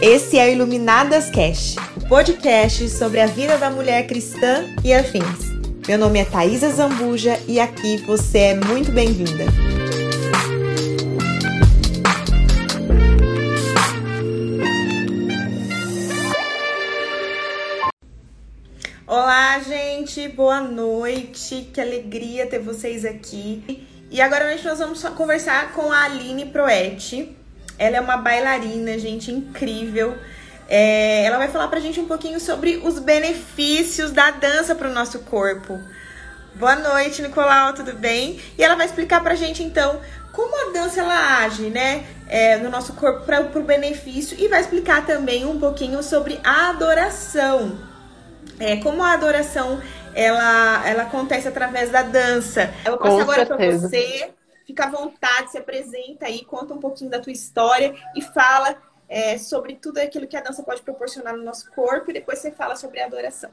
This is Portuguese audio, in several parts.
Esse é o Iluminadas Cast, o podcast sobre a vida da mulher cristã e afins. Meu nome é Thaisa Zambuja e aqui você é muito bem-vinda. Olá, gente, boa noite, que alegria ter vocês aqui. E agora nós vamos conversar com a Aline Proetti. Ela é uma bailarina, gente, incrível. É, ela vai falar pra gente um pouquinho sobre os benefícios da dança para o nosso corpo. Boa noite, Nicolau, tudo bem? E ela vai explicar pra gente então como a dança ela age, né, é, no nosso corpo para o benefício e vai explicar também um pouquinho sobre a adoração é, como a adoração ela, ela acontece através da dança. Eu vou passar agora para você. Fica à vontade, se apresenta aí, conta um pouquinho da tua história e fala é, sobre tudo aquilo que a dança pode proporcionar no nosso corpo e depois você fala sobre a adoração.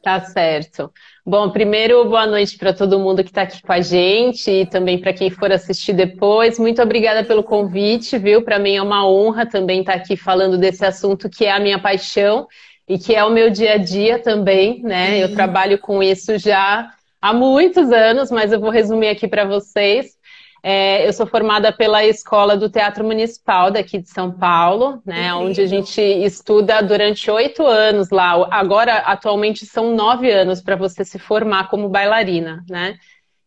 Tá certo. Bom, primeiro, boa noite para todo mundo que está aqui com a gente e também para quem for assistir depois. Muito obrigada pelo convite, viu? Para mim é uma honra também estar tá aqui falando desse assunto que é a minha paixão e que é o meu dia a dia também, né? Eu trabalho com isso já há muitos anos, mas eu vou resumir aqui para vocês. É, eu sou formada pela Escola do Teatro Municipal daqui de São Paulo, né? Onde a gente estuda durante oito anos lá. Agora, atualmente, são nove anos para você se formar como bailarina, né?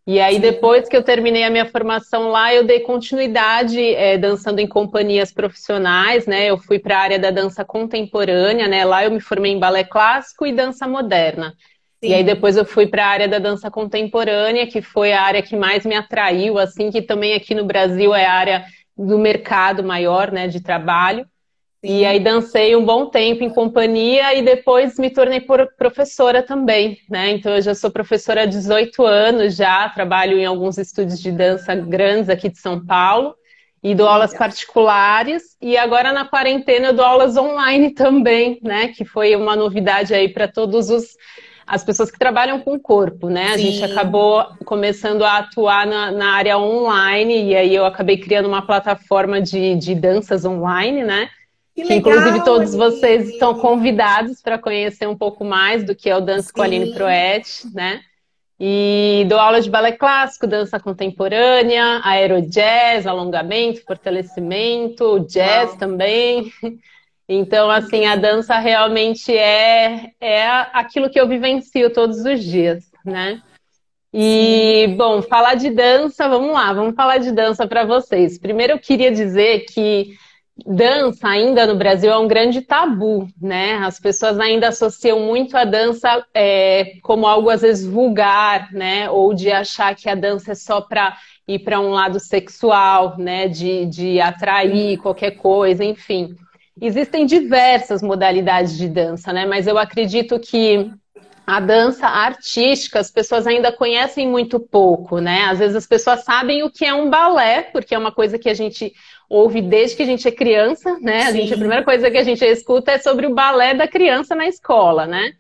E aí, Sim. depois que eu terminei a minha formação lá, eu dei continuidade é, dançando em companhias profissionais, né? Eu fui para a área da dança contemporânea, né? Lá eu me formei em balé clássico e dança moderna. Sim. E aí depois eu fui para a área da dança contemporânea, que foi a área que mais me atraiu, assim, que também aqui no Brasil é a área do mercado maior, né, de trabalho. E aí dancei um bom tempo em companhia e depois me tornei professora também, né? Então eu já sou professora há 18 anos já, trabalho em alguns estúdios de dança grandes aqui de São Paulo e dou aulas particulares e agora na quarentena eu dou aulas online também, né? Que foi uma novidade aí para todos os as pessoas que trabalham com o corpo, né? A Sim. gente acabou começando a atuar na, na, área online e aí eu acabei criando uma plataforma de, de danças online, né? Que, que inclusive todos vocês estão convidados para conhecer um pouco mais do que é o Dança Sim. com a Aline Proet, né? E dou aula de balé clássico, dança contemporânea, aerojazz, alongamento, fortalecimento, jazz Uau. também. Então, assim, a dança realmente é, é aquilo que eu vivencio todos os dias, né? E, Sim. bom, falar de dança, vamos lá, vamos falar de dança para vocês. Primeiro, eu queria dizer que dança ainda no Brasil é um grande tabu, né? As pessoas ainda associam muito a dança é, como algo às vezes vulgar, né? Ou de achar que a dança é só para ir para um lado sexual, né? De, de atrair qualquer coisa, enfim. Existem diversas modalidades de dança, né? Mas eu acredito que a dança artística as pessoas ainda conhecem muito pouco, né? Às vezes as pessoas sabem o que é um balé, porque é uma coisa que a gente ouve desde que a gente é criança, né? A, gente, a primeira coisa que a gente escuta é sobre o balé da criança na escola, né?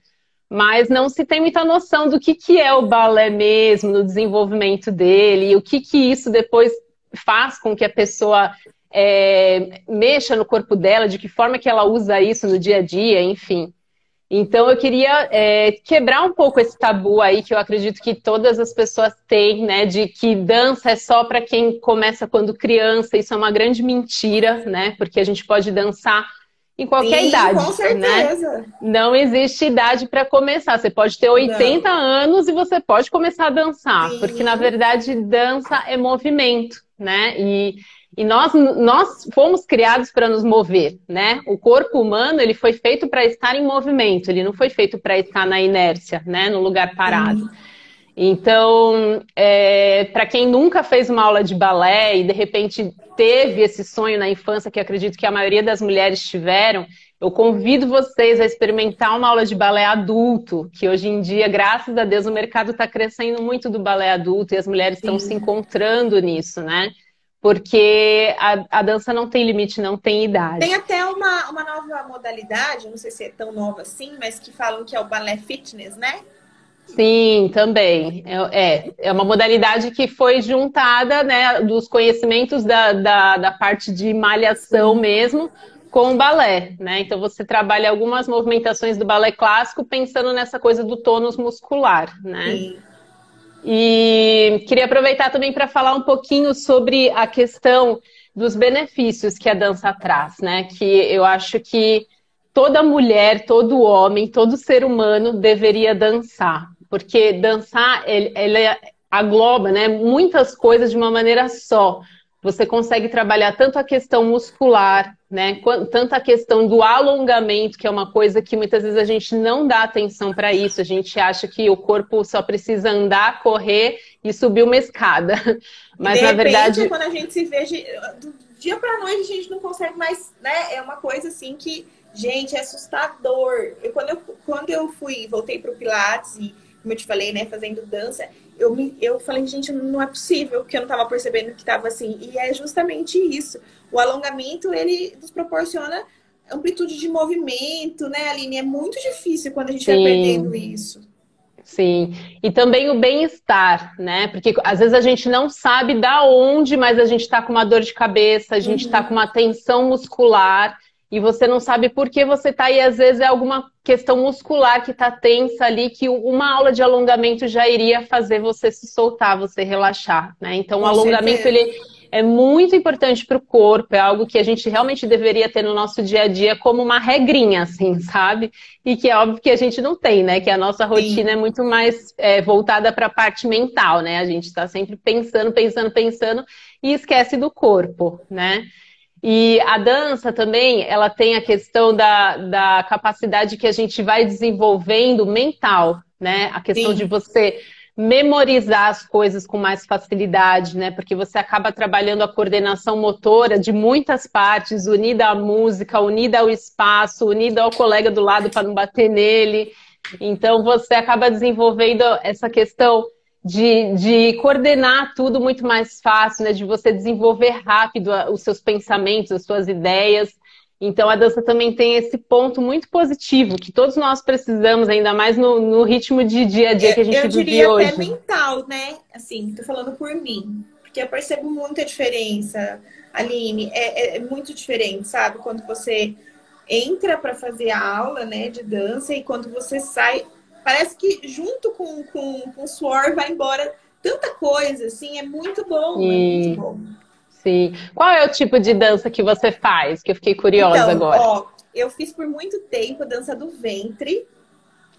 Mas não se tem muita noção do que, que é o balé mesmo, no desenvolvimento dele, e o que, que isso depois faz com que a pessoa é, mexa no corpo dela, de que forma que ela usa isso no dia a dia, enfim. Então eu queria é, quebrar um pouco esse tabu aí que eu acredito que todas as pessoas têm, né, de que dança é só para quem começa quando criança. Isso é uma grande mentira, né? Porque a gente pode dançar em qualquer Sim, idade. Com né? certeza. Né? Não existe idade para começar. Você pode ter 80 Não. anos e você pode começar a dançar, Sim. porque na verdade dança é movimento, né? E e nós, nós fomos criados para nos mover, né? O corpo humano ele foi feito para estar em movimento, ele não foi feito para estar na inércia, né? No lugar parado. Uhum. Então, é, para quem nunca fez uma aula de balé e de repente teve esse sonho na infância, que acredito que a maioria das mulheres tiveram, eu convido vocês a experimentar uma aula de balé adulto, que hoje em dia, graças a Deus, o mercado está crescendo muito do balé adulto e as mulheres estão se encontrando nisso, né? Porque a, a, dança não tem limite, não tem idade. Tem até uma, uma nova modalidade, não sei se é tão nova assim, mas que falam que é o balé fitness, né? Sim, também. É, é, é uma modalidade que foi juntada né, dos conhecimentos da, da, da parte de malhação mesmo com o balé, né? Então você trabalha algumas movimentações do balé clássico pensando nessa coisa do tônus muscular, né? Sim. E queria aproveitar também para falar um pouquinho sobre a questão dos benefícios que a dança traz, né? Que eu acho que toda mulher, todo homem, todo ser humano deveria dançar, porque dançar ele, ele agloba, né, muitas coisas de uma maneira só. Você consegue trabalhar tanto a questão muscular, né, tanto a questão do alongamento, que é uma coisa que muitas vezes a gente não dá atenção para isso. A gente acha que o corpo só precisa andar, correr e subir uma escada. Mas de na repente, verdade, quando a gente se vê do dia para noite, a gente não consegue mais, né? É uma coisa assim que, gente, é assustador. Eu, quando eu quando eu fui, voltei para o Pilates e como eu te falei, né, fazendo dança, eu, me, eu falei, gente, não é possível que eu não estava percebendo que estava assim. E é justamente isso. O alongamento, ele nos proporciona amplitude de movimento, né, Aline? É muito difícil quando a gente Sim. vai perdendo isso. Sim, e também o bem-estar, né? Porque às vezes a gente não sabe da onde, mas a gente está com uma dor de cabeça, a gente está uhum. com uma tensão muscular e você não sabe por que você está e às vezes é alguma questão muscular que está tensa ali, que uma aula de alongamento já iria fazer você se soltar, você relaxar, né? Então Com o alongamento certeza. ele é muito importante para o corpo, é algo que a gente realmente deveria ter no nosso dia a dia como uma regrinha, assim, sabe? E que é óbvio que a gente não tem, né? Que a nossa rotina Sim. é muito mais é, voltada para a parte mental, né? A gente está sempre pensando, pensando, pensando e esquece do corpo, né? E a dança também, ela tem a questão da, da capacidade que a gente vai desenvolvendo mental, né? A questão Sim. de você memorizar as coisas com mais facilidade, né? Porque você acaba trabalhando a coordenação motora de muitas partes, unida à música, unida ao espaço, unida ao colega do lado para não bater nele. Então você acaba desenvolvendo essa questão de, de coordenar tudo muito mais fácil, né? De você desenvolver rápido os seus pensamentos, as suas ideias. Então a dança também tem esse ponto muito positivo que todos nós precisamos, ainda mais no, no ritmo de dia a dia que a gente vive hoje. Eu diria até mental, né? Assim, tô falando por mim, porque eu percebo muita diferença, Aline. É, é, é muito diferente, sabe? Quando você entra para fazer a aula, né, de dança e quando você sai, parece que junto com, com, com o suor vai embora tanta coisa, assim, é muito bom, sim, é muito bom. Sim. Qual é o tipo de dança que você faz? Que eu fiquei curiosa então, agora. Ó, eu fiz por muito tempo dança do ventre.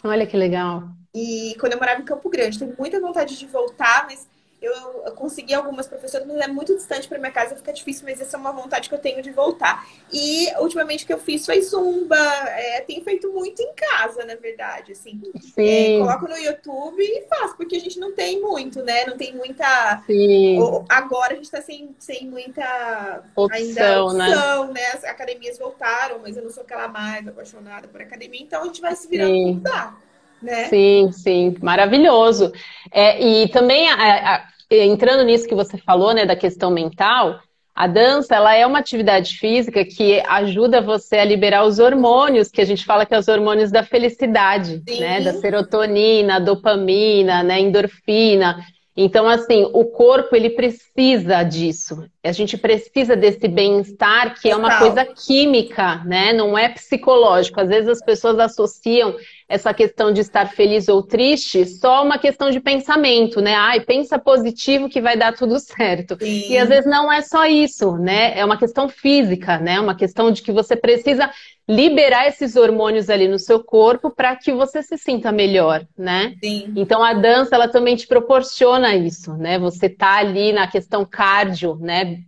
Olha que legal. E quando eu morava em Campo Grande, tenho muita vontade de voltar, mas eu, eu consegui algumas professoras, mas é muito distante para minha casa, fica difícil, mas essa é uma vontade que eu tenho de voltar. E ultimamente o que eu fiz foi zumba, é, tenho feito muito em casa, na verdade, assim. É, coloco no YouTube e faço, porque a gente não tem muito, né? Não tem muita. Sim. Agora a gente está sem, sem muita opção, ainda opção, né? né? As academias voltaram, mas eu não sou aquela mais apaixonada por academia, então a gente vai se virando como dá. Né? Sim, sim, maravilhoso. É, e também a, a, entrando nisso que você falou, né, da questão mental, a dança, ela é uma atividade física que ajuda você a liberar os hormônios, que a gente fala que é os hormônios da felicidade, Sim. né, da serotonina, dopamina, né, endorfina. Então, assim, o corpo, ele precisa disso. A gente precisa desse bem-estar, que é uma coisa química, né? Não é psicológico. Às vezes as pessoas associam essa questão de estar feliz ou triste só uma questão de pensamento, né? Ai, pensa positivo que vai dar tudo certo. Sim. E às vezes não é só isso, né? É uma questão física, né? Uma questão de que você precisa liberar esses hormônios ali no seu corpo para que você se sinta melhor, né? Sim. Então a dança ela também te proporciona isso, né? Você tá ali na questão cardio, né?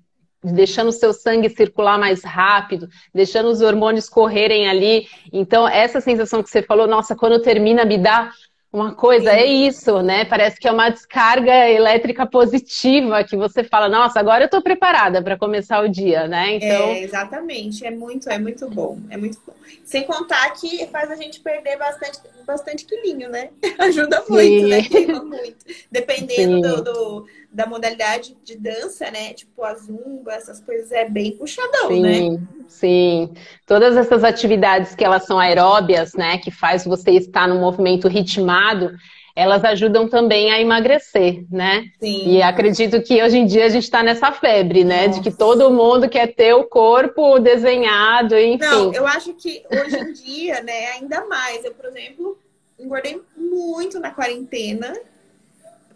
Deixando o seu sangue circular mais rápido, deixando os hormônios correrem ali. Então, essa sensação que você falou, nossa, quando termina, me dá uma coisa, é isso, né? Parece que é uma descarga elétrica positiva que você fala, nossa, agora eu tô preparada para começar o dia, né? Então... É, exatamente, é muito, é muito bom, é muito bom. Sem contar que faz a gente perder bastante, bastante quilinho, né? Ajuda muito, Sim. né? Queima muito. Dependendo do, do da modalidade de dança, né? Tipo a zumba, essas coisas é bem puxadão, sim, né? Sim, todas essas atividades que elas são aeróbias, né? Que faz você estar num movimento ritmado, elas ajudam também a emagrecer, né? Sim. E acredito que hoje em dia a gente está nessa febre, né? Nossa. De que todo mundo quer ter o corpo desenhado, enfim. Não, eu acho que hoje em dia, né, ainda mais. Eu, por exemplo, engordei muito na quarentena,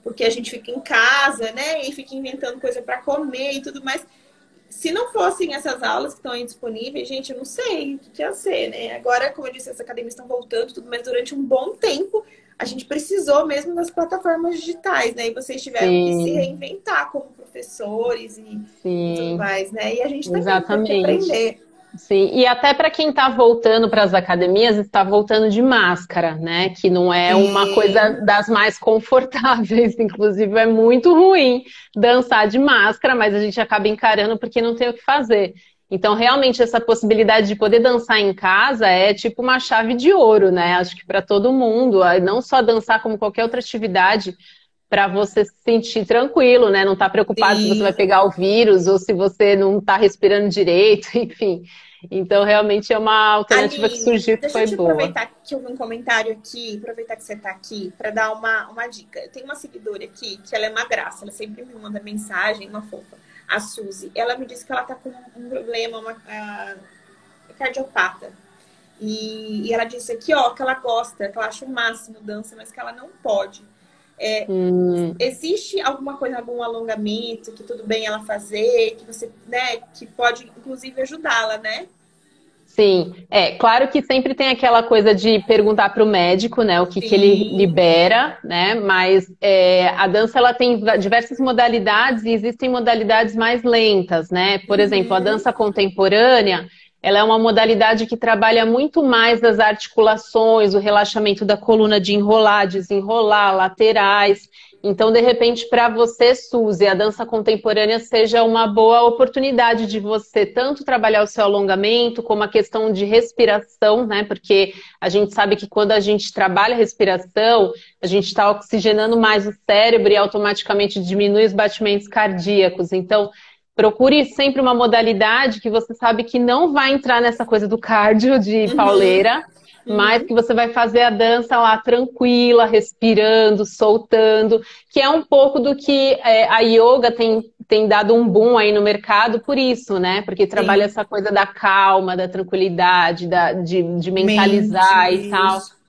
porque a gente fica em casa, né? E fica inventando coisa para comer e tudo mais. Se não fossem essas aulas que estão aí disponíveis, gente, eu não sei o que ia ser, né? Agora, como eu disse, as academias estão voltando, tudo, mas durante um bom tempo a gente precisou mesmo das plataformas digitais, né? E vocês tiveram Sim. que se reinventar como professores e, e, tudo mais, né? E a gente também Exatamente. tem que aprender. Sim, e até para quem está voltando para as academias, está voltando de máscara, né? Que não é uma coisa das mais confortáveis, inclusive é muito ruim dançar de máscara, mas a gente acaba encarando porque não tem o que fazer. Então, realmente, essa possibilidade de poder dançar em casa é tipo uma chave de ouro, né? Acho que para todo mundo, não só dançar como qualquer outra atividade, para você se sentir tranquilo, né? Não estar tá preocupado Sim. se você vai pegar o vírus ou se você não está respirando direito, enfim. Então, realmente é uma alternativa Aline, que surgiu que foi boa. Deixa eu aproveitar que eu vi um comentário aqui, aproveitar que você está aqui, para dar uma, uma dica. Eu tenho uma seguidora aqui, que ela é uma graça, ela sempre me manda mensagem, uma fofa. A Suzy. Ela me disse que ela está com um problema, uma, uh, cardiopata. E, e ela disse aqui, ó, que ela gosta, que ela acha o máximo dança, mas que ela não pode. É, hum. Existe alguma coisa, algum alongamento que tudo bem ela fazer, que você, né, que pode inclusive ajudá-la, né? Sim, é claro que sempre tem aquela coisa de perguntar para o médico, né, o que, que ele libera, né? Mas é, a dança ela tem diversas modalidades e existem modalidades mais lentas, né? Por uhum. exemplo, a dança contemporânea ela é uma modalidade que trabalha muito mais das articulações, o relaxamento da coluna de enrolar, desenrolar, laterais. Então, de repente, para você, Suzy, a dança contemporânea seja uma boa oportunidade de você tanto trabalhar o seu alongamento, como a questão de respiração, né? Porque a gente sabe que quando a gente trabalha a respiração, a gente está oxigenando mais o cérebro e automaticamente diminui os batimentos cardíacos. Então, Procure sempre uma modalidade que você sabe que não vai entrar nessa coisa do cardio de uhum. pauleira, uhum. mas que você vai fazer a dança lá tranquila, respirando, soltando, que é um pouco do que é, a yoga tem, tem dado um boom aí no mercado por isso, né? Porque trabalha Sim. essa coisa da calma, da tranquilidade, da, de, de mentalizar Mente, e tal. Isso.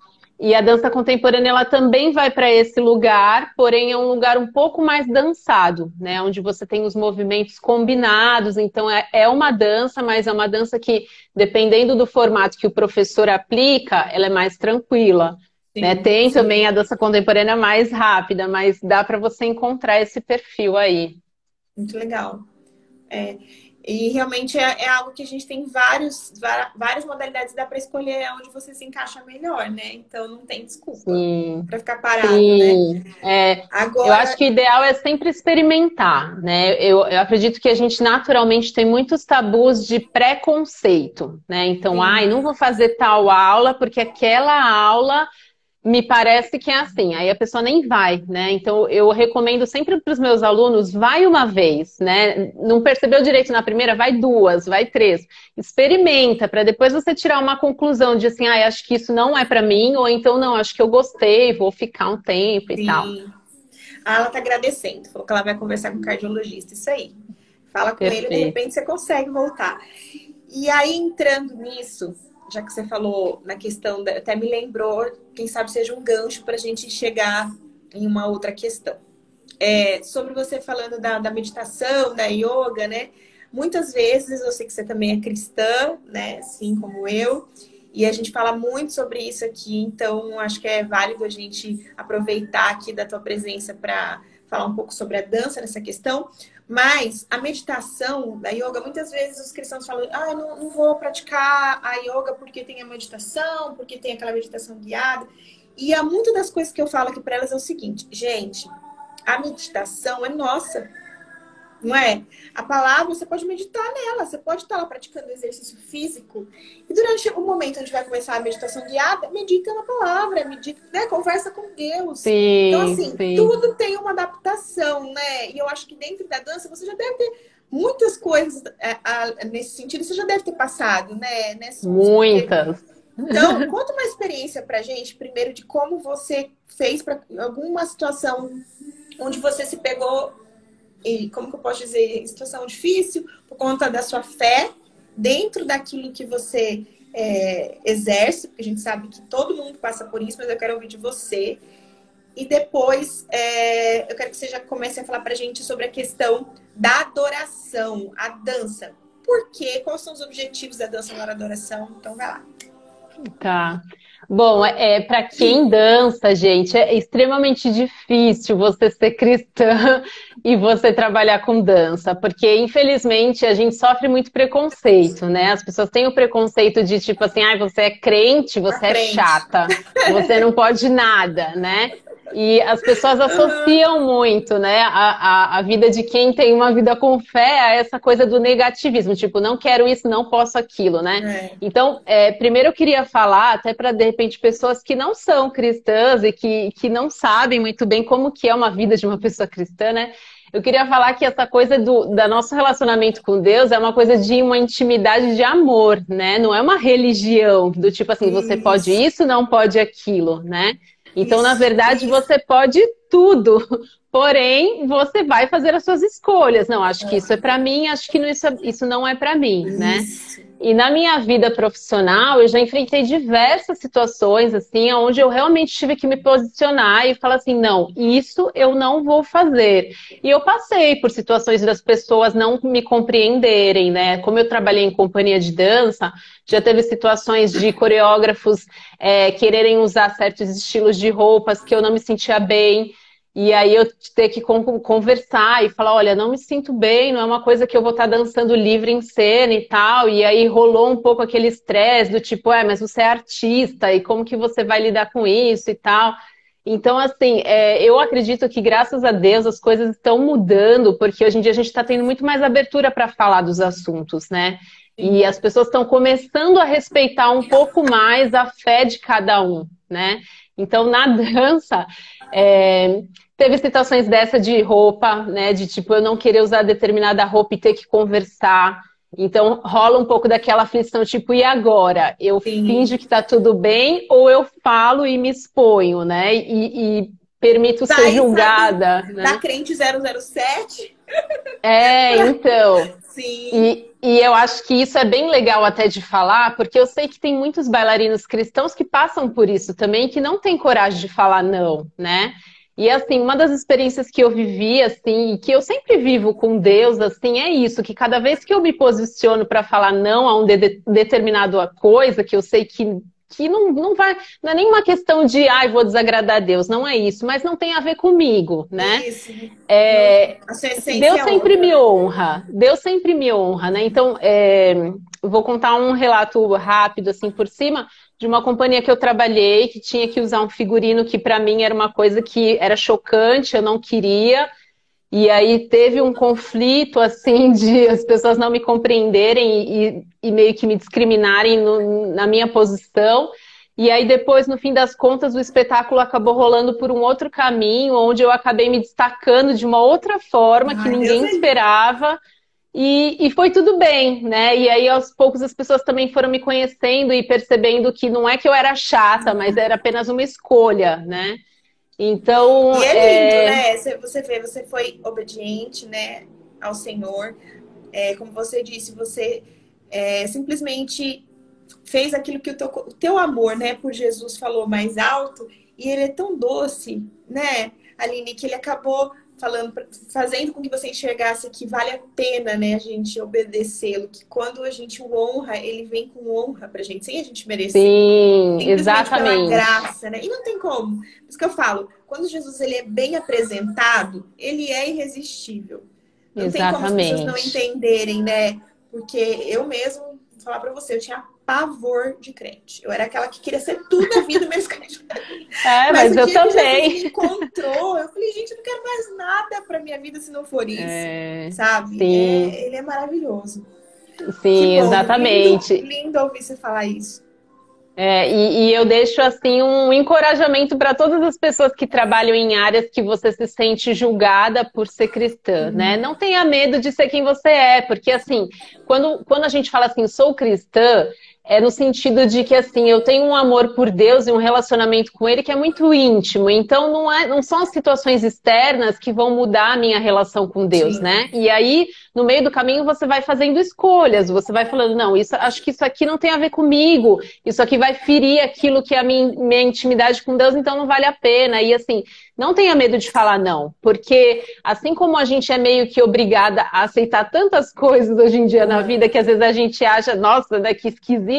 E a dança contemporânea ela também vai para esse lugar, porém é um lugar um pouco mais dançado, né? Onde você tem os movimentos combinados. Então é, é uma dança, mas é uma dança que, dependendo do formato que o professor aplica, ela é mais tranquila. Sim, né? Tem sim. também a dança contemporânea mais rápida, mas dá para você encontrar esse perfil aí. Muito legal. É, e realmente é, é, algo que a gente tem vários, várias modalidades, dá para escolher onde você se encaixa melhor, né? Então não tem desculpa para ficar parado, Sim. né? É, Agora... Eu acho que o ideal é sempre experimentar, né? Eu, eu acredito que a gente naturalmente tem muitos tabus de preconceito, né? Então, Sim. ai, não vou fazer tal aula porque aquela aula me parece que é assim, aí a pessoa nem vai, né? Então eu recomendo sempre para os meus alunos, vai uma vez, né? Não percebeu direito na primeira, vai duas, vai três. Experimenta para depois você tirar uma conclusão de assim, ah, acho que isso não é para mim, ou então não, acho que eu gostei, vou ficar um tempo e Sim. tal. Ah, ela tá agradecendo, falou que ela vai conversar com o cardiologista, isso aí. Fala com Perfeito. ele, de repente você consegue voltar. E aí entrando nisso, já que você falou na questão, da, até me lembrou, quem sabe seja um gancho para a gente chegar em uma outra questão. É, sobre você falando da, da, meditação, da yoga, né? Muitas vezes, eu sei que você também é cristã, né? Assim como eu, e a gente fala muito sobre isso aqui, então acho que é válido a gente aproveitar aqui da tua presença para falar um pouco sobre a dança nessa questão, mas a meditação da yoga, muitas vezes os cristãos falam, ah, não, não vou praticar a yoga porque tem a meditação, porque tem aquela meditação guiada. E há muitas das coisas que eu falo aqui para elas é o seguinte, gente, a meditação é nossa. Não é? A palavra, você pode meditar nela, você pode estar lá praticando exercício físico. E durante o momento onde vai começar a meditação guiada, medita na palavra, medita, né? Conversa com Deus. Sim, então, assim, sim. tudo tem uma adaptação, né? E eu acho que dentro da dança você já deve ter muitas coisas é, a, nesse sentido, você já deve ter passado, né? Nesse, muitas. Então, conta uma experiência pra gente, primeiro, de como você fez para alguma situação onde você se pegou, e como que eu posso dizer, situação difícil, por conta da sua fé, dentro daquilo que você é, exerce, porque a gente sabe que todo mundo passa por isso, mas eu quero ouvir de você. E depois é, eu quero que você já comece a falar pra gente sobre a questão da adoração, a dança. Por quê? Quais são os objetivos da dança na adoração? Então vai lá. Tá. Bom, é para quem dança, gente, é extremamente difícil você ser cristã e você trabalhar com dança, porque infelizmente a gente sofre muito preconceito, né? As pessoas têm o preconceito de tipo assim, ah, você é crente, você é chata, você não pode nada, né? E as pessoas associam muito, né, a, a, a, vida de quem tem uma vida com fé a essa coisa do negativismo, tipo, não quero isso, não posso aquilo, né? É. Então, é, primeiro eu queria falar, até para de repente pessoas que não são cristãs e que, que não sabem muito bem como que é uma vida de uma pessoa cristã, né? Eu queria falar que essa coisa do da nosso relacionamento com Deus é uma coisa de uma intimidade de amor, né? Não é uma religião do tipo assim, isso. você pode isso, não pode aquilo, né? Então, isso, na verdade, você pode tudo. Porém, você vai fazer as suas escolhas. Não, acho que isso é para mim, acho que isso, isso não é para mim, né? E na minha vida profissional, eu já enfrentei diversas situações, assim, onde eu realmente tive que me posicionar e falar assim: não, isso eu não vou fazer. E eu passei por situações das pessoas não me compreenderem, né? Como eu trabalhei em companhia de dança, já teve situações de coreógrafos é, quererem usar certos estilos de roupas que eu não me sentia bem. E aí eu ter que conversar e falar, olha, não me sinto bem, não é uma coisa que eu vou estar tá dançando livre em cena e tal. E aí rolou um pouco aquele estresse do tipo, é, mas você é artista e como que você vai lidar com isso e tal. Então, assim, é, eu acredito que graças a Deus as coisas estão mudando, porque hoje em dia a gente está tendo muito mais abertura para falar dos assuntos, né? E as pessoas estão começando a respeitar um pouco mais a fé de cada um, né? Então, na dança, é, teve situações dessa de roupa, né? De tipo, eu não querer usar determinada roupa e ter que conversar. Então, rola um pouco daquela aflição, tipo, e agora? Eu Sim. finjo que tá tudo bem ou eu falo e me exponho, né? E, e permito tá ser julgada. Sabe, né? Da crente 007. É, então. Sim. E, e eu acho que isso é bem legal até de falar, porque eu sei que tem muitos bailarinos cristãos que passam por isso também, que não têm coragem de falar não, né? E assim, uma das experiências que eu vivi, assim, e que eu sempre vivo com Deus, assim, é isso, que cada vez que eu me posiciono para falar não a um de determinado coisa, que eu sei que que não, não vai, não é nenhuma questão de, ai, vou desagradar a Deus, não é isso, mas não tem a ver comigo, né? Isso. É, Deus é sempre me honra, Deus sempre me honra, né? Então, é, vou contar um relato rápido, assim, por cima, de uma companhia que eu trabalhei, que tinha que usar um figurino que para mim era uma coisa que era chocante, eu não queria, e aí teve um conflito, assim, de as pessoas não me compreenderem e, e meio que me discriminarem no, na minha posição. E aí depois, no fim das contas, o espetáculo acabou rolando por um outro caminho, onde eu acabei me destacando de uma outra forma Ai, que ninguém esperava. E, e, foi tudo bem, né? E aí, aos poucos, as pessoas também foram me conhecendo e percebendo que não é que eu era chata, mas era apenas uma escolha, né? Então. E é lindo, é... né? Você vê, você foi obediente, né, ao Senhor. É, como você disse, você é, simplesmente fez aquilo que o teu, o teu amor, né, por Jesus falou mais alto. E ele é tão doce, né, Aline, que ele acabou falando, fazendo com que você enxergasse que vale a pena, né, a gente obedecê-lo, que quando a gente o honra, ele vem com honra pra gente, sem a gente merecer. Sim, exatamente. Pela graça, né? E não tem como. Por isso que eu falo, quando Jesus ele é bem apresentado, ele é irresistível. Não exatamente. tem como as pessoas não entenderem, né? Porque eu mesmo, vou falar pra você, eu tinha pavor de crente. Eu era aquela que queria ser tudo na vida menos crente. É, mas, mas eu também. Que me encontrou, eu falei, gente, eu não quero mais nada pra minha vida se não for isso. É, sabe? Sim. É, ele é maravilhoso. Sim, bom, exatamente. Lindo, lindo ouvir você falar isso. É, e, e, eu deixo assim um encorajamento para todas as pessoas que trabalham em áreas que você se sente julgada por ser cristã, uhum. né? Não tenha medo de ser quem você é, porque assim, quando, quando a gente fala assim, sou cristã, é no sentido de que assim, eu tenho um amor por Deus e um relacionamento com Ele que é muito íntimo. Então não, é, não são as situações externas que vão mudar a minha relação com Deus, Sim. né? E aí, no meio do caminho, você vai fazendo escolhas, você vai falando, não, isso, acho que isso aqui não tem a ver comigo, isso aqui vai ferir aquilo que é a minha, minha intimidade com Deus, então não vale a pena. E assim, não tenha medo de falar não, porque assim como a gente é meio que obrigada a aceitar tantas coisas hoje em dia na vida que às vezes a gente acha, nossa, né, que esquisito,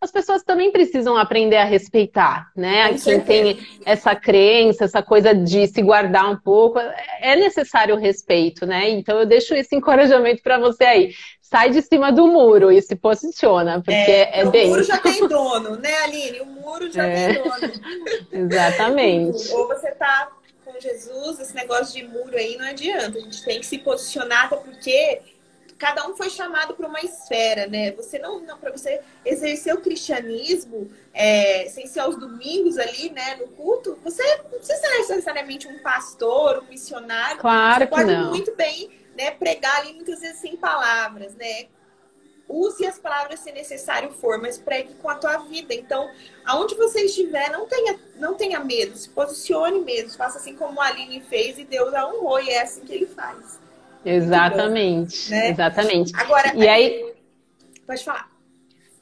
as pessoas também precisam aprender a respeitar, né? Quem tem essa crença, essa coisa de se guardar um pouco, é necessário o respeito, né? Então eu deixo esse encorajamento para você aí sai de cima do muro e se posiciona, porque é, é bem. O muro já tem dono, né, Aline? O muro já é. tem dono. Exatamente. Ou você tá Jesus, esse negócio de muro aí não adianta. A gente tem que se posicionar, até porque cada um foi chamado para uma esfera, né? Você não, não para você exercer o cristianismo é, sem ser aos domingos ali, né, no culto, você não precisa ser necessariamente um pastor, um missionário. Claro você que pode não. muito bem, né, pregar ali muitas vezes sem palavras, né? use as palavras se necessário for, mas pregue com a tua vida. Então, aonde você estiver, não tenha, não tenha medo, se posicione mesmo, faça assim como a Aline fez e Deus a honrou, e é assim que ele faz. Exatamente, bom, né? exatamente. Agora, e aí... Pode falar.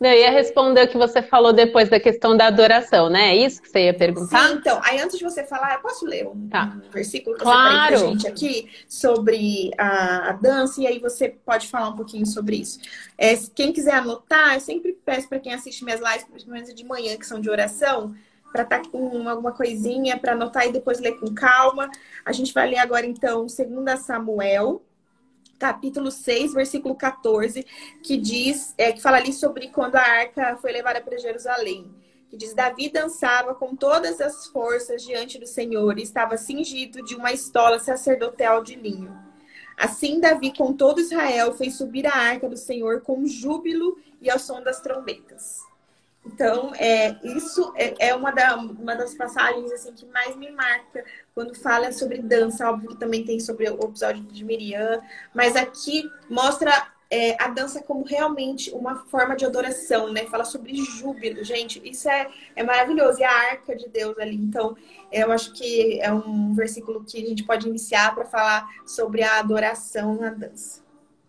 Eu ia responder o que você falou depois da questão da adoração, né? É isso que você ia perguntar? Sim, então, aí antes de você falar, eu posso ler um, tá. versículo que claro. você pra gente aqui sobre a, a, dança, e aí você pode falar um pouquinho sobre isso. É, quem quiser anotar, eu sempre peço para quem assiste minhas lives, principalmente de manhã, que são de oração, para estar tá com alguma coisinha, para anotar e depois ler com calma. A gente vai ler agora, então, 2 Samuel, capítulo 6, versículo 14, que diz, é, que fala ali sobre quando a arca foi levada para Jerusalém. Que diz: Davi dançava com todas as forças diante do Senhor e estava cingido de uma estola sacerdotal de linho. Assim, Davi, com todo Israel, fez subir a arca do Senhor com júbilo e ao som das trombetas. Então, é, isso é, é uma, da, uma das passagens assim que mais me marca quando fala sobre dança. Óbvio que também tem sobre o episódio de Miriam, mas aqui mostra é, a dança como realmente uma forma de adoração, né? Fala sobre júbilo, gente. Isso é, é maravilhoso. E a arca de Deus ali. Então, eu acho que é um versículo que a gente pode iniciar para falar sobre a adoração na dança.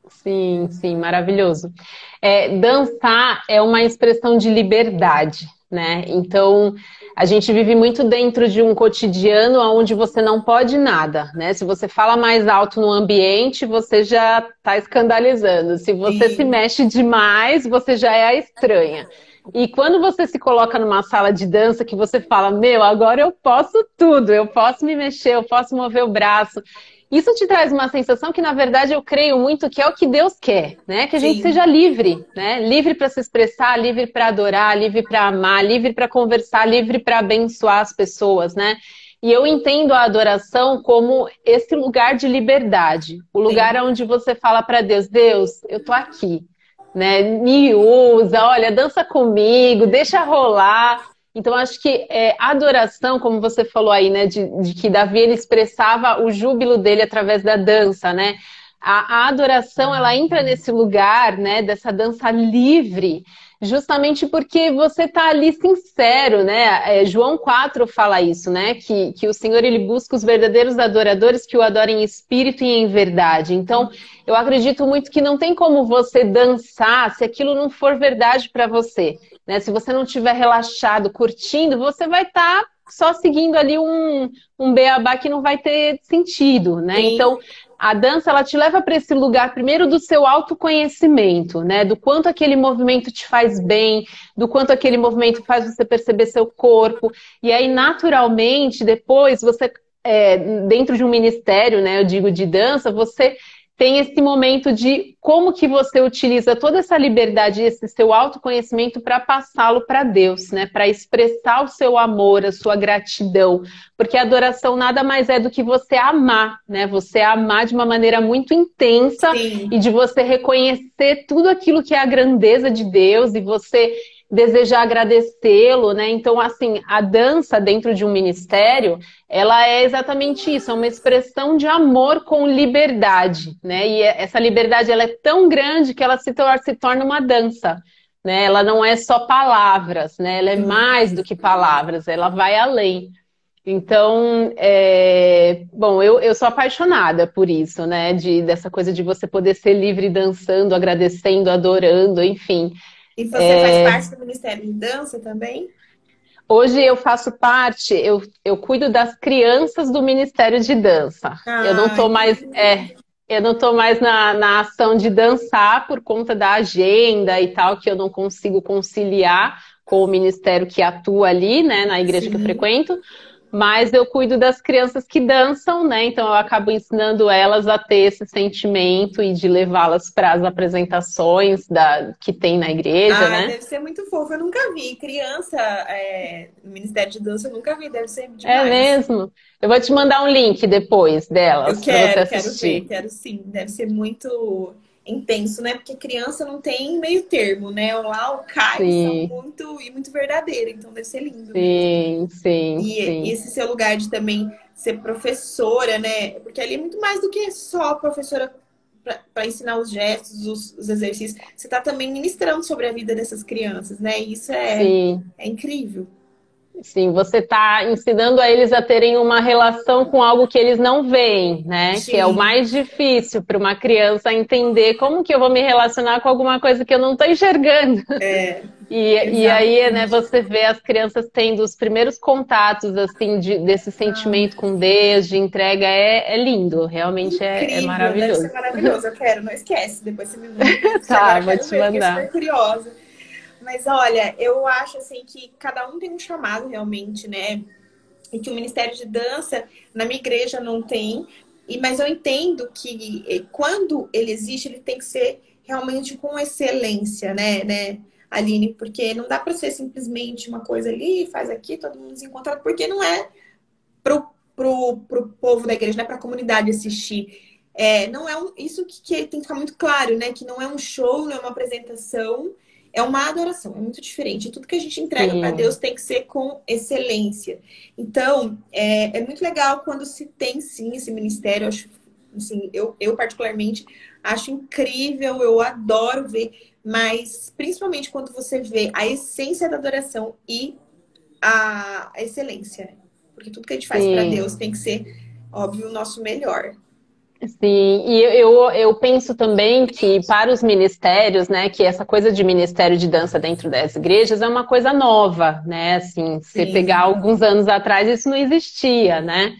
Sim, sim, maravilhoso. É, dançar é uma expressão de liberdade, né? Então, a gente vive muito dentro de um cotidiano onde você não pode nada, né? Se você fala mais alto no ambiente, você já está escandalizando. Se você sim. se mexe demais, você já é a estranha. E quando você se coloca numa sala de dança que você fala, meu, agora eu posso tudo, eu posso me mexer, eu posso mover o braço. Isso te traz uma sensação que, na verdade, eu creio muito que é o que Deus quer, né? Que a gente Sim. seja livre, né? Livre para se expressar, livre para adorar, livre para amar, livre para conversar, livre para abençoar as pessoas, né? E eu entendo a adoração como esse lugar de liberdade, o lugar Sim. onde você fala para Deus, Deus, eu tô aqui, né? Me usa, olha, dança comigo, deixa rolar. Então, acho que é, adoração, como você falou aí, né, de, de, que Davi ele expressava o júbilo dele através da dança, né? A, a adoração, ela entra nesse lugar, né, dessa dança livre, justamente porque você está ali sincero, né? É, João 4 fala isso, né? Que, que o Senhor ele busca os verdadeiros adoradores que o adorem em espírito e em verdade. Então, eu acredito muito que não tem como você dançar se aquilo não for verdade para você. Né? Se você não estiver relaxado, curtindo, você vai estar tá só seguindo ali um, um beabá que não vai ter sentido, né? Sim. Então, a dança ela te leva para esse lugar primeiro do seu autoconhecimento, né? Do quanto aquele movimento te faz bem, do quanto aquele movimento faz você perceber seu corpo. E aí, naturalmente, depois você é, dentro de um ministério, né? Eu digo de dança, você tem esse momento de como que você utiliza toda essa liberdade, esse seu autoconhecimento para passá-lo para Deus, né? Para expressar o seu amor, a sua gratidão, porque a adoração nada mais é do que você amar, né? Você amar de uma maneira muito intensa Sim. e de você reconhecer tudo aquilo que é a grandeza de Deus e você desejar agradecê-lo, né? Então, assim, a dança dentro de um ministério, ela é exatamente isso, é uma expressão de amor com liberdade, né? E essa liberdade ela é tão grande que ela se, tor se torna uma dança. né? Ela não é só palavras, né? Ela é uhum. mais do que palavras, ela vai além. Então, é... bom, eu, eu sou apaixonada por isso, né? De, dessa coisa de você poder ser livre dançando, agradecendo, adorando, enfim. E você é... faz parte do Ministério de Dança também? Hoje eu faço parte, eu, eu cuido das crianças do Ministério de Dança. Ah, eu não estou mais. É, eu não estou mais na, na ação de dançar por conta da agenda e tal, que eu não consigo conciliar com o ministério que atua ali, né, na igreja Sim. que eu frequento mas eu cuido das crianças que dançam, né? Então eu acabo ensinando elas a ter esse sentimento e de levá-las para as apresentações da, que tem na igreja, ah, né? Deve ser muito fofo. Eu nunca vi criança é, Ministério de Dança, eu nunca vi. Deve ser demais. É mesmo. Eu vou te mandar um link depois delas. Eu quero, quero ver, quero sim. Deve ser muito intenso, né? Porque criança não tem meio termo, né? O lá, o cá, são muito e muito verdadeiro, então deve ser lindo. Sim, sim. E, sim. e esse seu lugar de também ser professora, né? Porque ali é muito mais do que só professora para ensinar os gestos, os, os, exercícios. Você está também ministrando sobre a vida dessas crianças, né? E isso é, é incrível. Sim, você está ensinando a eles a terem uma relação com algo que eles não veem, né? Sim. Que é o mais difícil para uma criança entender como que eu vou me relacionar com alguma coisa que eu não estou enxergando. É, e, e, aí, né, você vê as crianças tendo os primeiros contatos, assim, de, desse sentimento com Deus, de entrega, é, é lindo, realmente é, é, maravilhoso. Deve ser maravilhoso, eu quero, não esquece, depois você me manda. tá, vou te mandar. Eu super curiosa. Mas olha, eu acho assim que cada um tem um chamado realmente, né? E que o Ministério de Dança na minha igreja não tem. E mas eu entendo que eh, quando ele existe, ele tem que ser realmente com excelência, né, né? Aline, porque não dá para ser simplesmente uma coisa ali, faz aqui, todo mundo se encontra, porque não é pro, pro, pro povo da igreja, não é para a comunidade assistir. É, não é um, isso que, que tem que ficar muito claro, né? Que não é um show, não é uma apresentação, é uma adoração, é muito diferente. Tudo que a gente entrega para Deus tem que ser com excelência. Então, é, é, muito legal quando se tem sim esse ministério. Eu acho, assim, eu, eu particularmente acho incrível, eu adoro ver, mas principalmente quando você vê a essência da adoração e a, a excelência. Porque tudo que a gente faz para Deus tem que ser, óbvio, o nosso melhor. Sim, e eu, eu penso também que para os ministérios, né, que essa coisa de ministério de dança dentro das igrejas é uma coisa nova, né? Assim, se pegar alguns anos atrás, isso não existia, né?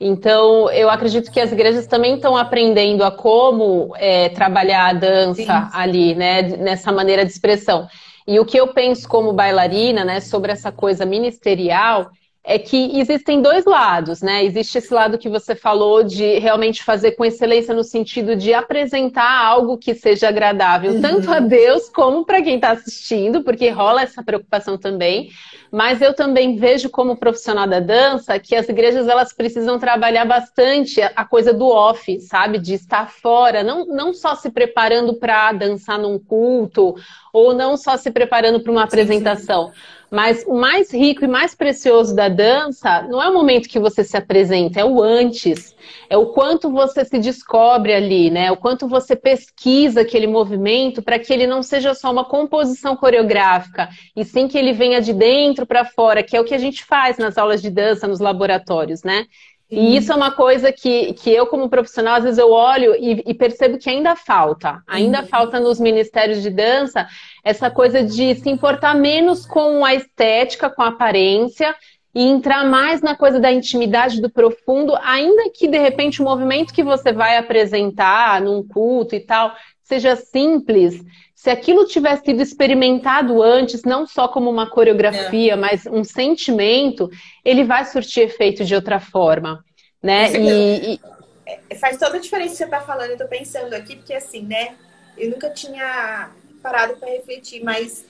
Então, eu acredito que as igrejas também estão aprendendo a como é, trabalhar a dança Sim. ali, né? Nessa maneira de expressão. E o que eu penso como bailarina, né, sobre essa coisa ministerial, é que existem dois lados, né? Existe esse lado que você falou de realmente fazer com excelência no sentido de apresentar algo que seja agradável, uhum. tanto a Deus como para quem está assistindo, porque rola essa preocupação também. Mas eu também vejo como profissional da dança que as igrejas elas precisam trabalhar bastante a coisa do off, sabe? De estar fora, não, não só se preparando para dançar num culto ou não só se preparando para uma apresentação. Sim, sim mas o mais rico e mais precioso da dança não é o momento que você se apresenta, é o antes. É o quanto você se descobre ali, né? O quanto você pesquisa aquele movimento para que ele não seja só uma composição coreográfica, e sim que ele venha de dentro para fora, que é o que a gente faz nas aulas de dança, nos laboratórios, né? E isso é uma coisa que, que eu, como profissional, às vezes eu olho e, e percebo que ainda falta. Ainda uhum. falta nos ministérios de dança essa coisa de se importar menos com a estética, com a aparência, e entrar mais na coisa da intimidade, do profundo, ainda que de repente o movimento que você vai apresentar num culto e tal seja simples, se aquilo tivesse sido experimentado antes, não só como uma coreografia, é. mas um sentimento, ele vai surtir efeito de outra forma, né? E, e... É, faz toda a diferença que você está falando, eu estou pensando aqui, porque assim, né? Eu nunca tinha parado para refletir, mas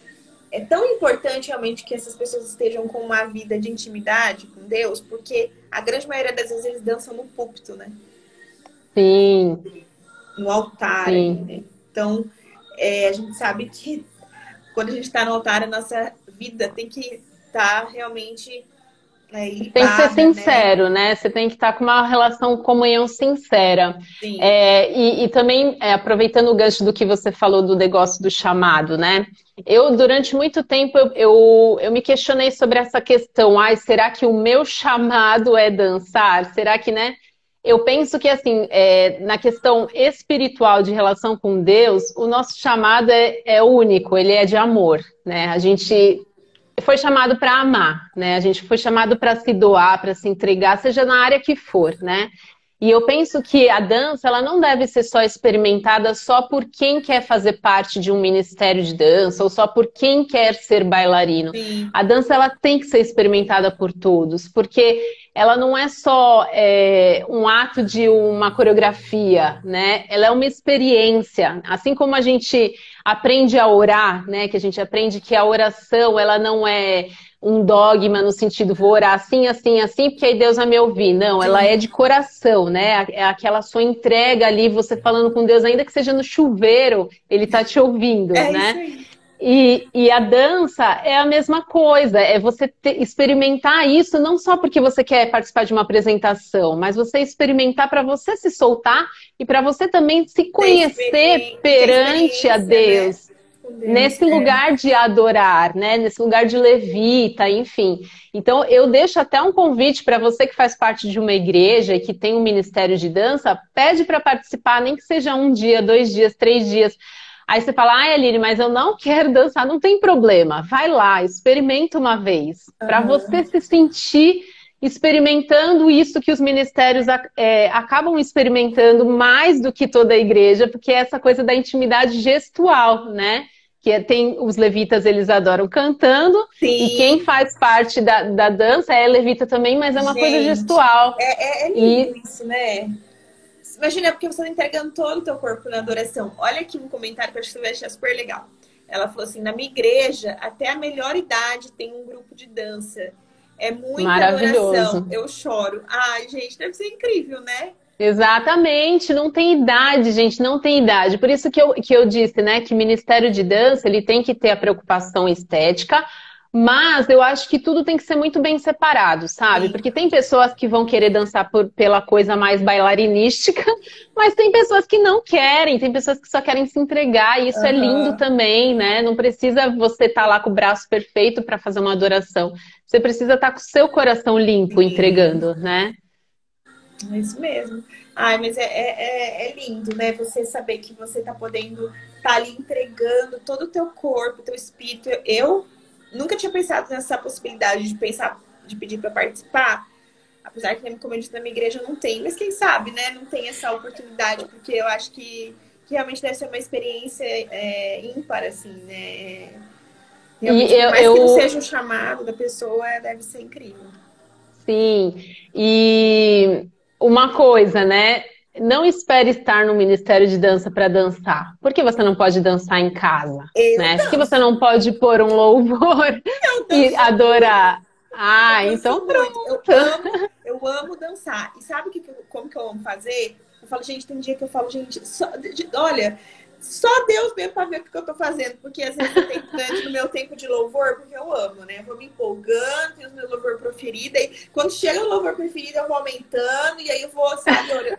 é tão importante realmente que essas pessoas estejam com uma vida de intimidade com Deus, porque a grande maioria das vezes eles dançam no púlpito, né? Sim. No altar, Sim. Né? Então, é, a gente sabe que quando a gente está no altar, a nossa vida tem que estar tá realmente É, tem que ser né? sincero, né? né? Você tem que estar com uma relação, comunhão sincera. É, e, e, também, é, aproveitando o gancho do que você falou do negócio do chamado, né? Eu, durante muito tempo, eu, eu, eu me questionei sobre essa questão. Ai, será que o meu chamado é dançar? Será que, né? Eu penso que, assim, é, na questão espiritual de relação com Deus, o nosso chamado é, é único, ele é de amor, né? A gente foi chamado para amar, né? A gente foi chamado para se doar, para se entregar, seja na área que for, né? E eu penso que a dança, ela não deve ser só experimentada só por quem quer fazer parte de um ministério de dança ou só por quem quer ser bailarino. Sim. A dança, ela tem que ser experimentada por todos, porque ela não é só é, um ato de uma coreografia, né? Ela é uma experiência. Assim como a gente aprende a orar, né? Que a gente aprende que a oração, ela não é um dogma no sentido vou orar assim, assim, assim, porque aí Deus vai me ouvir. Não, ela é de coração, né? É aquela sua entrega ali, você falando com Deus, ainda que seja no chuveiro, ele tá te ouvindo, é né? E, e, a dança é a mesma coisa, é você ter, experimentar isso não só porque você quer participar de uma apresentação, mas você experimentar para você se soltar e para você também se conhecer perante a né? Deus. Né? Nesse é. lugar de adorar, né? Nesse lugar de levita, enfim. Então eu deixo até um convite para você que faz parte de uma igreja e que tem um ministério de dança, pede para participar, nem que seja um dia, dois dias, três dias. Aí você fala, ai, Aline, mas eu não quero dançar, não tem problema. Vai lá, experimenta uma vez, para você se sentir experimentando isso que os ministérios é, acabam experimentando mais do que toda a igreja, porque é essa coisa da intimidade gestual, né? Que é, tem os levitas, eles adoram cantando, Sim. e quem faz parte da, da dança é levita também, mas é uma Gente, coisa gestual. É, é, é lindo e... isso, né? Imagina, porque você está entregando todo o teu corpo na adoração. Olha aqui um comentário que eu acho que você vai achar super legal. Ela falou assim, na minha igreja, até a melhor idade tem um grupo de dança. É muita adoração. Eu choro. Ai, gente, deve ser incrível, né? Exatamente, não tem idade, gente, não tem idade. Por isso que eu, que eu disse, né, que Ministério de Dança, ele tem que ter a preocupação estética, mas eu acho que tudo tem que ser muito bem separado, sabe? Porque tem pessoas que vão querer dançar por, pela coisa mais bailarinística, mas tem pessoas que não querem, tem pessoas que só querem se entregar, e isso uhum. é lindo também, né? Não precisa você estar tá lá com o braço perfeito para fazer uma adoração. Você precisa estar tá com o seu coração limpo, entregando, né? É isso mesmo. Ai, mas é, é, é, é lindo, né? Você saber que você tá podendo estar tá ali entregando todo o teu corpo, teu espírito. Eu nunca tinha pensado nessa possibilidade de pensar, de pedir para participar. Apesar que, como eu disse, na minha igreja não tem, mas quem sabe, né? Não tem essa oportunidade, porque eu acho que, que realmente deve ser uma experiência é, ímpar, assim, né? Realmente, e eu, mais eu... que não seja o chamado da pessoa, deve ser incrível. Sim, e uma coisa, né? Não espere estar no Ministério de Dança para dançar. Por que você não pode dançar em casa? Eu né? Por que você não pode pôr um louvor e adorar? Ah, eu então pronto. Eu amo, eu amo dançar. E sabe que, como que eu amo fazer? Eu falo, gente, tem dia que eu falo, gente, só, olha, só Deus mesmo para ver o que eu tô fazendo, porque às vezes eu tenho durante no meu tempo de louvor, porque eu amo, né? Eu vou me empolgando, tenho o meu louvor preferido, e quando chega o louvor preferido, eu vou aumentando, e aí eu vou, sabe, olha.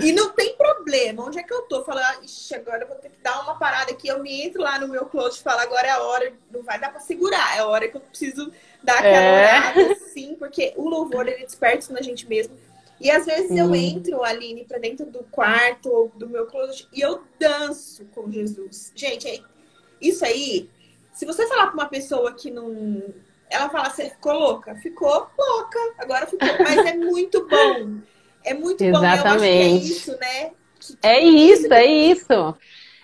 E não tem problema, onde é que eu tô? Falo, ah, ixi, agora eu vou ter que dar uma parada aqui, eu me entro lá no meu closet e falo, agora é a hora, não vai dar para segurar, é a hora que eu preciso dar aquela é. orada, assim, porque o louvor, ele desperta na gente mesmo e às vezes eu entro, Aline, pra dentro do quarto ou do meu closet e eu danço com Jesus. Gente, é, isso aí, se você falar pra uma pessoa que não. Ela fala, você ficou louca? Ficou louca, agora ficou. Mas é muito bom. É muito Exatamente. bom. Eu acho que é isso, né? Que, que é isso, é isso.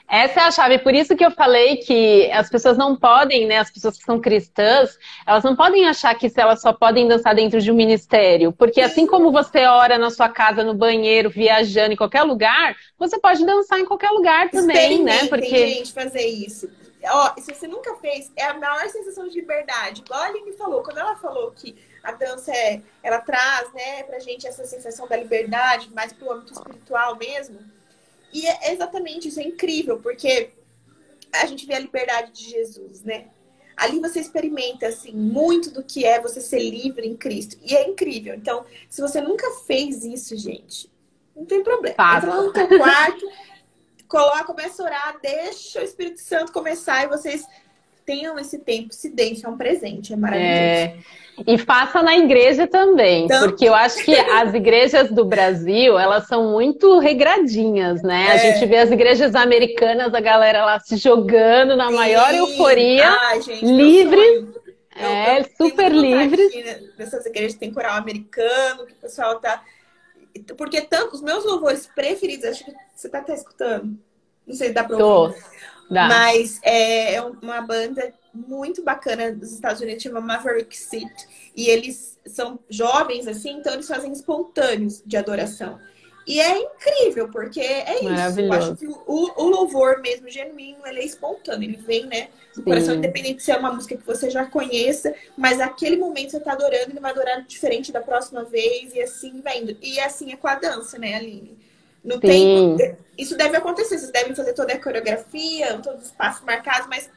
Essa é a chave. Por isso que eu falei que as pessoas não podem, né? As pessoas que são cristãs, elas não podem achar que elas só podem dançar dentro de um ministério. Porque assim como você ora na sua casa, no banheiro, viajando, em qualquer lugar, você pode dançar em qualquer lugar também, né? Porque gente fazer isso. Ó, se você nunca fez, é a maior sensação de liberdade. Igual a Aline falou, quando ela falou que a dança é, ela traz, né, pra gente essa sensação da liberdade, mais pro âmbito espiritual mesmo e é exatamente isso, é incrível, porque a gente vê a liberdade de Jesus, né? ali você experimenta assim muito do que é você ser livre em Cristo. E é incrível. Então, se você nunca fez isso, gente, não tem problema. Entra lá no teu quarto, coloca, começa a orar, deixa o Espírito Santo começar e vocês tenham esse tempo, se deixem, é um presente, é maravilhoso. É... E faça na igreja também, então... porque eu acho que as igrejas do Brasil, elas são muito regradinhas, né? É. A gente vê as igrejas americanas, a galera lá se jogando na Sim. maior euforia, Ai, gente, livre. É, eu, super livres. Nessas igrejas tem coral americano, que o pessoal tá. Porque tanto os meus louvores preferidos, acho que você tá até escutando. Não sei se dá pra ouvir. Tô. Dá. Mas é, é uma banda muito bacana dos Estados Unidos, chama Maverick Seat. E eles são jovens, assim, então eles fazem espontâneos de adoração. E é incrível, porque é isso. Eu acho que o, o, louvor mesmo, genuíno, ele é espontâneo. Ele vem, né, do Sim. coração, independente se é uma música que você já conheça, mas aquele momento você tá adorando, ele vai adorar diferente da próxima vez, e assim vai indo. E assim é com a dança, né, Aline? Não tem. Isso deve acontecer, vocês devem fazer toda a coreografia, todos os passos marcados, mas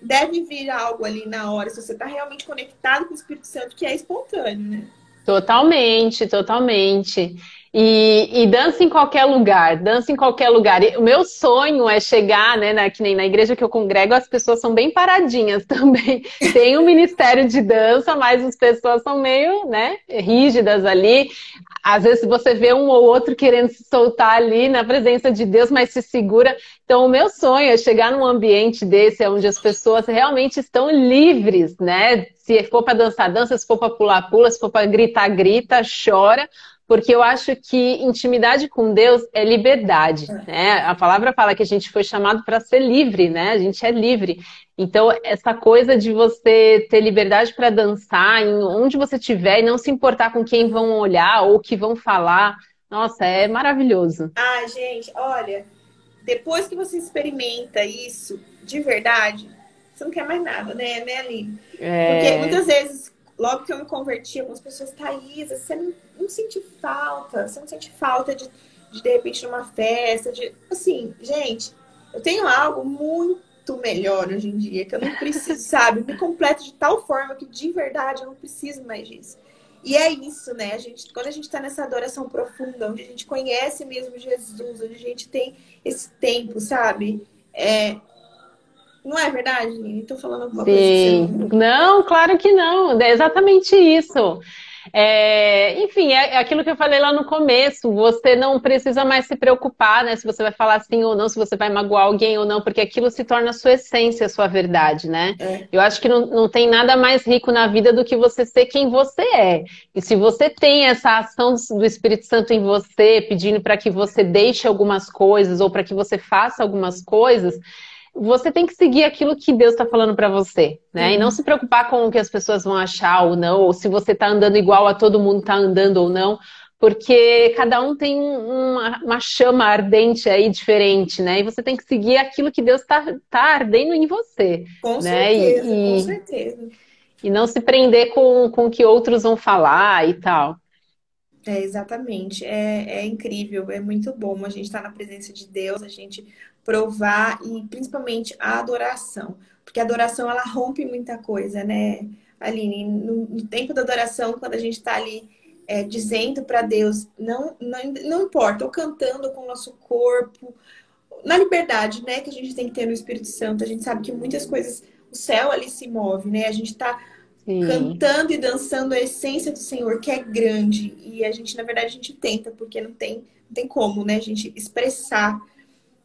deve vir algo ali na hora, se você está realmente conectado com o Espírito Santo, que é espontâneo, né? Totalmente, totalmente. E, e, dança em qualquer lugar, dança em qualquer lugar. E o meu sonho é chegar, né, na, que nem na igreja que eu congrego, as pessoas são bem paradinhas também. Tem um ministério de dança, mas as pessoas são meio, né, rígidas ali. Às vezes você vê um ou outro querendo se soltar ali na presença de Deus, mas se segura. Então, o meu sonho é chegar num ambiente desse, onde as pessoas realmente estão livres, né? Se for para dançar, dança, se for para pular, pula, se for para gritar, grita, chora porque eu acho que intimidade com Deus é liberdade, né? A palavra fala que a gente foi chamado para ser livre, né? A gente é livre. Então, essa coisa de você ter liberdade para dançar em onde você estiver e não se importar com quem vão olhar ou o que vão falar, nossa, é maravilhoso. Ah, gente, olha, depois que você experimenta isso de verdade, você não quer mais nada, né, né Aline? É... Porque muitas vezes logo que eu me converti, algumas pessoas, Thaís, você não, não sente falta, você não sente falta de, de, de repente, numa festa, de. Assim, gente, eu tenho algo muito melhor hoje em dia, que eu não preciso, sabe? Me completo de tal forma que de verdade eu não preciso mais disso. E é isso, né? A gente, quando a gente está nessa adoração profunda, onde a gente conhece mesmo Jesus, onde a gente tem esse tempo, sabe? É, não é verdade? Estou falando alguma Sim. coisa. Você... Não, claro que não. É exatamente isso. É, enfim, é, é, aquilo que eu falei lá no começo. Você não precisa mais se preocupar, né? Se você vai falar sim ou não, se você vai magoar alguém ou não, porque aquilo se torna a sua essência, a sua verdade, né? É. Eu acho que não, não tem nada mais rico na vida do que você ser quem você é. E se você tem essa ação do Espírito Santo em você, pedindo para que você deixe algumas coisas ou para que você faça algumas coisas você tem que seguir aquilo que Deus está falando para você, né? Uhum. E não se preocupar com o que as pessoas vão achar ou não, ou se você está andando igual a todo mundo está andando ou não, porque cada um tem uma, uma, chama ardente aí diferente, né? E você tem que seguir aquilo que Deus está tá ardendo em você. Com né? certeza, e, com certeza. E não se prender com, com o que outros vão falar e tal. É, exatamente. É, é incrível, é muito bom a gente estar tá na presença de Deus, a gente provar e principalmente a adoração. Porque a adoração ela rompe muita coisa, né, Aline? No, no tempo da adoração, quando a gente está ali é, dizendo para Deus, não, não, não importa, ou cantando com o nosso corpo, na liberdade, né, que a gente tem que ter no Espírito Santo. A gente sabe que muitas coisas, o céu ali se move, né? A gente está cantando e dançando a essência do Senhor, que é grande. E a gente, na verdade, a gente tenta, porque não tem, não tem como, né, a gente expressar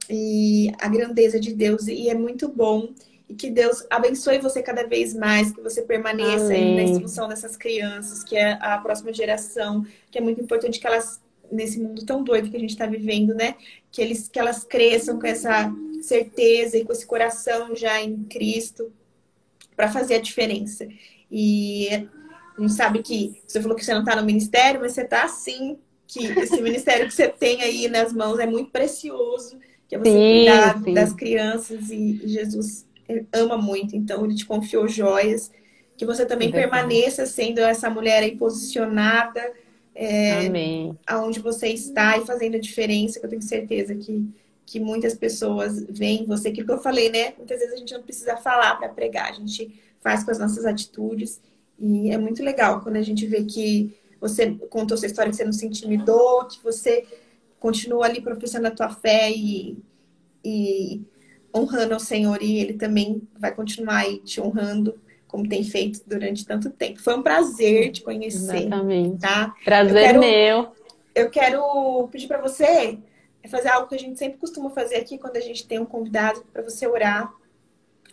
e a grandeza de Deus e é muito bom e que Deus abençoe você cada vez mais, que você permaneça na instrução dessas crianças, que é a próxima geração, que é muito importante que elas nesse mundo tão doido que a gente está vivendo, né? Que eles que elas cresçam com essa certeza e com esse coração já em Cristo para fazer a diferença. E a gente sabe que você falou que você não está no ministério, mas você está assim, que esse ministério que você tem aí nas mãos é muito precioso que é você sim, cuidar sim. das crianças e Jesus ama muito, então ele te confiou joias, que você também é permaneça sendo essa mulher aí posicionada é, aonde você está e fazendo a diferença, que eu tenho certeza que, que muitas pessoas veem você, aquilo que eu falei, né? Muitas vezes a gente não precisa falar para pregar, a gente faz com as nossas atitudes. E é muito legal quando a gente vê que você contou sua história, que você não se intimidou, que você continua ali professando a tua fé e, e honrando ao Senhor, e Ele também vai continuar aí te honrando, como tem feito durante tanto tempo. Foi um prazer te conhecer. Exatamente. Tá? Prazer eu quero, meu. Eu quero pedir para você fazer algo que a gente sempre costuma fazer aqui quando a gente tem um convidado, para você orar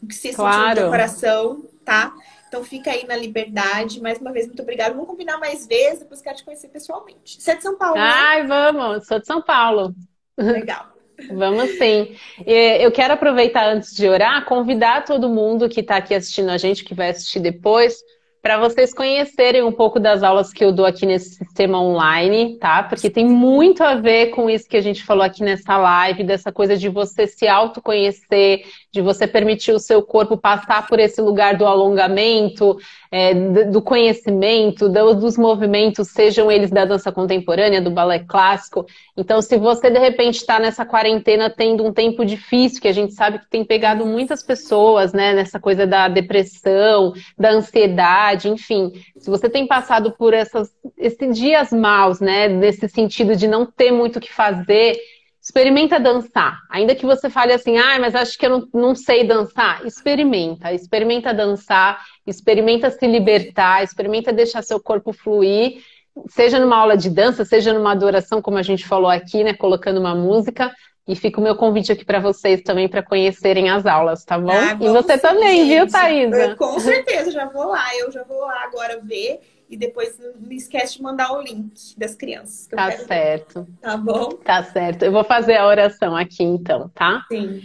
o que se claro. no coração, tá? Então fica aí na liberdade. Mais uma vez, muito obrigada. Vamos combinar mais vezes, depois quero te conhecer pessoalmente. Você é de São Paulo, né? Ai, vamos. Sou de São Paulo. Legal. Vamos sim. Eu quero aproveitar antes de orar, convidar todo mundo que está aqui assistindo a gente, que vai assistir depois, para vocês conhecerem um pouco das aulas que eu dou aqui nesse sistema online, tá? Porque tem muito a ver com isso que a gente falou aqui nessa live, dessa coisa de você se autoconhecer, de você permitir o seu corpo passar por esse lugar do alongamento, é, do conhecimento, dos movimentos, sejam eles da dança contemporânea, do balé clássico. Então, se você de repente está nessa quarentena tendo um tempo difícil, que a gente sabe que tem pegado muitas pessoas, né, nessa coisa da depressão, da ansiedade, enfim, se você tem passado por essas, esses dias maus, né, nesse sentido de não ter muito o que fazer, Experimenta dançar. Ainda que você fale assim, ah, mas acho que eu não, não sei dançar. Experimenta. Experimenta dançar, experimenta se libertar, experimenta deixar seu corpo fluir. Seja numa aula de dança, seja numa adoração, como a gente falou aqui, né? Colocando uma música. E fica o meu convite aqui para vocês também para conhecerem as aulas, tá bom? Ah, e você sim, também, gente. viu, Thaisa? Com certeza, já vou lá. Eu já vou lá agora ver e depois não esquece de mandar o link das crianças. tá certo. Ver. Tá bom? Tá certo. Eu vou fazer a oração aqui então, tá? Sim.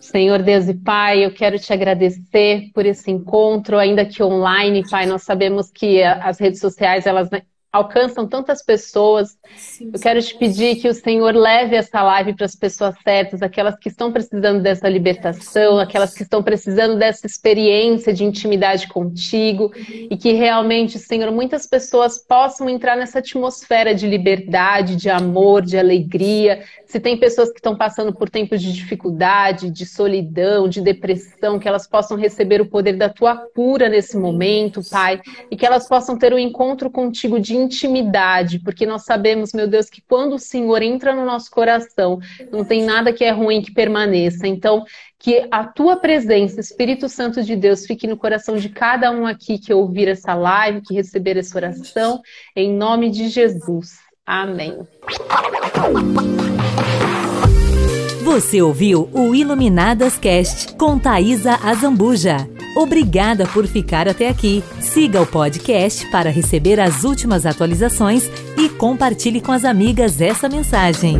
Senhor Deus e Pai, eu quero te agradecer por esse encontro, ainda que online, Pai. Nós sabemos que as redes sociais elas alcançam tantas pessoas. Sim, eu quero te pedir que o Senhor leve essa live para as pessoas certas, aquelas que estão precisando dessa libertação, aquelas que estão precisando dessa experiência de intimidade contigo e que realmente, Senhor, muitas pessoas possam entrar nessa atmosfera de liberdade, de amor, de alegria. Se tem pessoas que estão passando por tempos de dificuldade, de solidão, de depressão, que elas possam receber o poder da tua cura nesse momento, Pai, e que elas possam ter um encontro contigo de intimidade, porque nós sabemos, meu Deus, que quando o Senhor entra no nosso coração, não tem nada que é ruim que permaneça. Então, que a tua presença, Espírito Santo de Deus, fique no coração de cada um aqui que ouvir essa live, que receber essa oração, em nome de Jesus. Amém. Você ouviu o Iluminadas Cast com Thaisa Azambuja. Obrigada por ficar até aqui. Siga o podcast para receber as últimas atualizações e compartilhe com as amigas essa mensagem.